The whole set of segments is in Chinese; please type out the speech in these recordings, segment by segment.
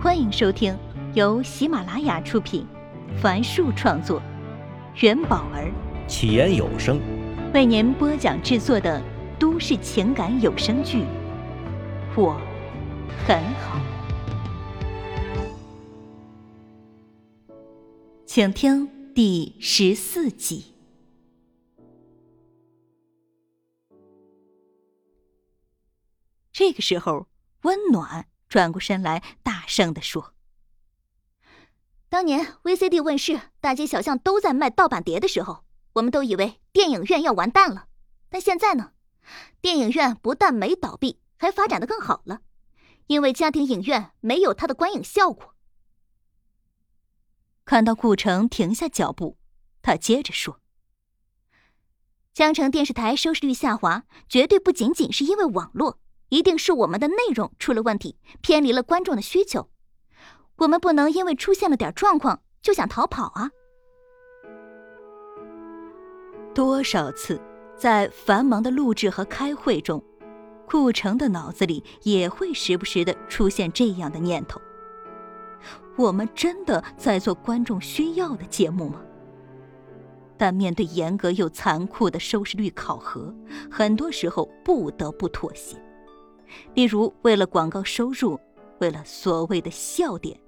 欢迎收听由喜马拉雅出品，凡树创作，元宝儿。起言有声。为您播讲制作的都市情感有声剧《我很好》，请听第十四集。这个时候，温暖转过身来，大声的说：“当年 VCD 问世，大街小巷都在卖盗版碟的时候，我们都以为电影院要完蛋了。但现在呢，电影院不但没倒闭，还发展的更好了，因为家庭影院没有它的观影效果。”看到顾城停下脚步，他接着说：“江城电视台收视率下滑，绝对不仅仅是因为网络。”一定是我们的内容出了问题，偏离了观众的需求。我们不能因为出现了点状况就想逃跑啊！多少次在繁忙的录制和开会中，顾城的脑子里也会时不时的出现这样的念头：我们真的在做观众需要的节目吗？但面对严格又残酷的收视率考核，很多时候不得不妥协。例如，为了广告收入，为了所谓的笑点，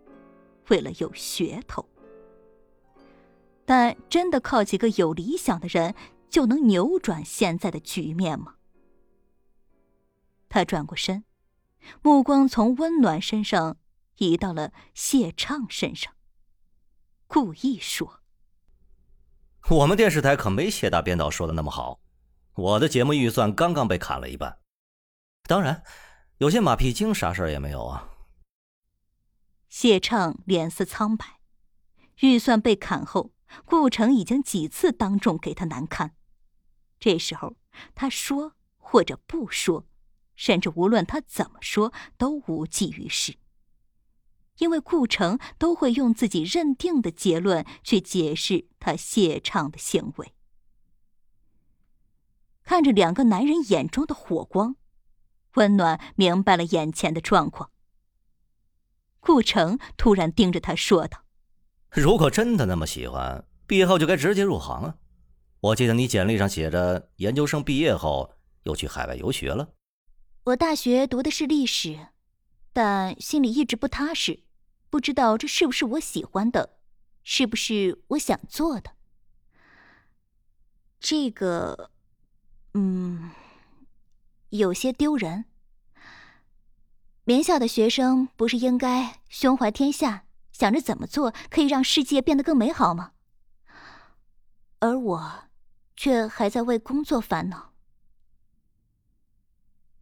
为了有噱头。但真的靠几个有理想的人就能扭转现在的局面吗？他转过身，目光从温暖身上移到了谢畅身上，故意说：“我们电视台可没谢大编导说的那么好，我的节目预算刚刚被砍了一半。”当然，有些马屁精啥事儿也没有啊。谢畅脸色苍白，预算被砍后，顾城已经几次当众给他难堪。这时候，他说或者不说，甚至无论他怎么说都无济于事，因为顾城都会用自己认定的结论去解释他谢畅的行为。看着两个男人眼中的火光。温暖明白了眼前的状况，顾城突然盯着他说道：“如果真的那么喜欢，毕业后就该直接入行啊！我记得你简历上写着研究生毕业后又去海外游学了。”我大学读的是历史，但心里一直不踏实，不知道这是不是我喜欢的，是不是我想做的。这个，嗯。有些丢人。名校的学生不是应该胸怀天下，想着怎么做可以让世界变得更美好吗？而我，却还在为工作烦恼。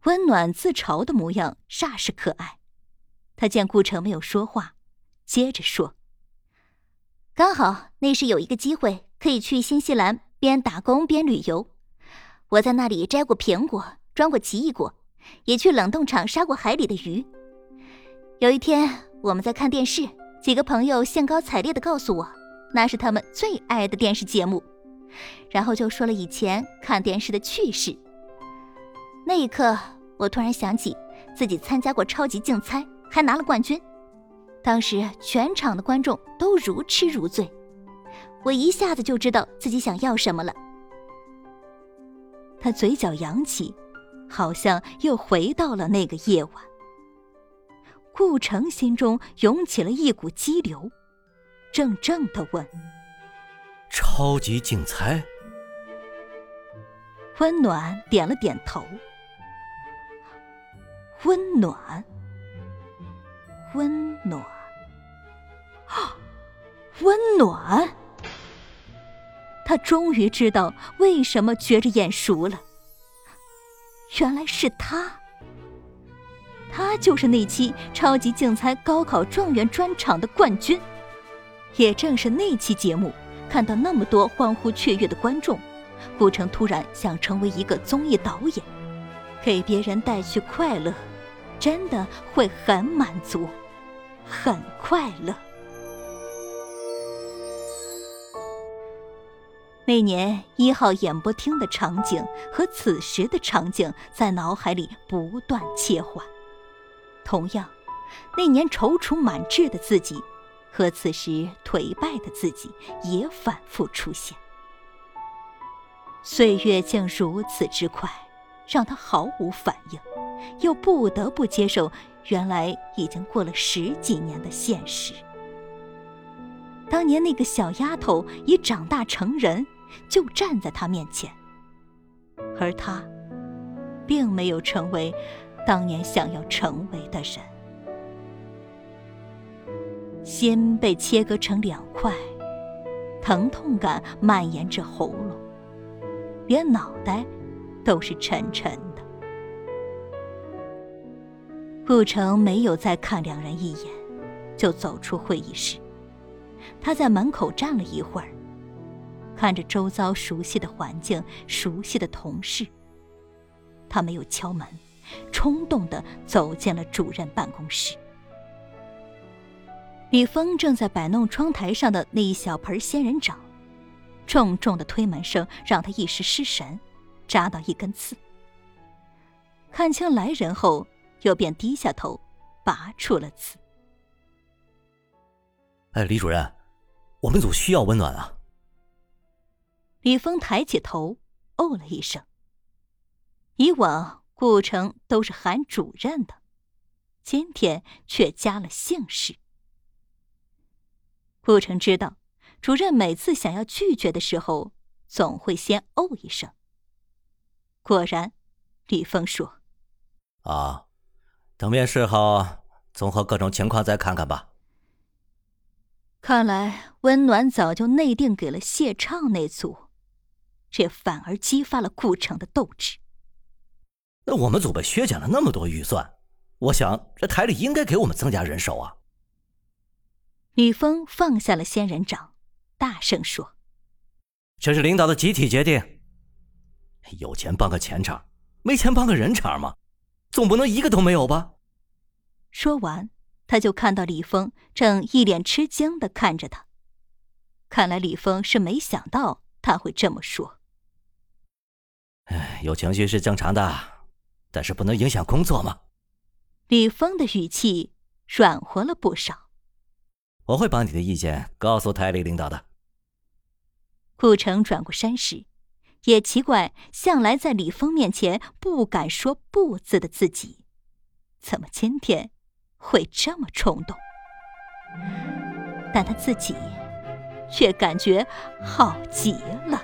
温暖自嘲的模样煞是可爱。他见顾城没有说话，接着说：“刚好那时有一个机会，可以去新西兰边打工边旅游。我在那里摘过苹果。”装过奇异果，也去冷冻厂杀过海里的鱼。有一天，我们在看电视，几个朋友兴高采烈地告诉我，那是他们最爱的电视节目，然后就说了以前看电视的趣事。那一刻，我突然想起自己参加过超级竞猜，还拿了冠军。当时全场的观众都如痴如醉，我一下子就知道自己想要什么了。他嘴角扬起。好像又回到了那个夜晚。顾城心中涌起了一股激流，怔怔的问：“超级竞猜？”温暖点了点头。温暖，温暖，啊，温暖！他终于知道为什么觉着眼熟了。原来是他，他就是那期超级竞猜高考状元专场的冠军。也正是那期节目，看到那么多欢呼雀跃的观众，顾城突然想成为一个综艺导演，给别人带去快乐，真的会很满足，很快乐。那年一号演播厅的场景和此时的场景在脑海里不断切换，同样，那年踌躇满志的自己，和此时颓败的自己也反复出现。岁月竟如此之快，让他毫无反应，又不得不接受原来已经过了十几年的现实。当年那个小丫头已长大成人，就站在他面前，而他，并没有成为当年想要成为的人。心被切割成两块，疼痛感蔓延至喉咙，连脑袋都是沉沉的。顾城没有再看两人一眼，就走出会议室。他在门口站了一会儿，看着周遭熟悉的环境、熟悉的同事。他没有敲门，冲动的走进了主任办公室。李峰正在摆弄窗台上的那一小盆仙人掌，重重的推门声让他一时失神，扎到一根刺。看清来人后，又便低下头，拔出了刺。哎，李主任。我们组需要温暖啊！李峰抬起头，哦了一声。以往顾城都是喊主任的，今天却加了姓氏。顾城知道，主任每次想要拒绝的时候，总会先哦一声。果然，李峰说：“啊，等面试后，综合各种情况再看看吧。”看来温暖早就内定给了谢畅那组，这反而激发了顾城的斗志。那我们组被削减了那么多预算，我想这台里应该给我们增加人手啊。李峰放下了仙人掌，大声说：“这是领导的集体决定。有钱办个钱场，没钱办个人场嘛？总不能一个都没有吧？”说完。他就看到李峰正一脸吃惊的看着他，看来李峰是没想到他会这么说。哎，有情绪是正常的，但是不能影响工作嘛。李峰的语气软和了不少。我会把你的意见告诉台里领导的。顾城转过身时，也奇怪，向来在李峰面前不敢说不字的自己，怎么今天？会这么冲动，但他自己却感觉好极了。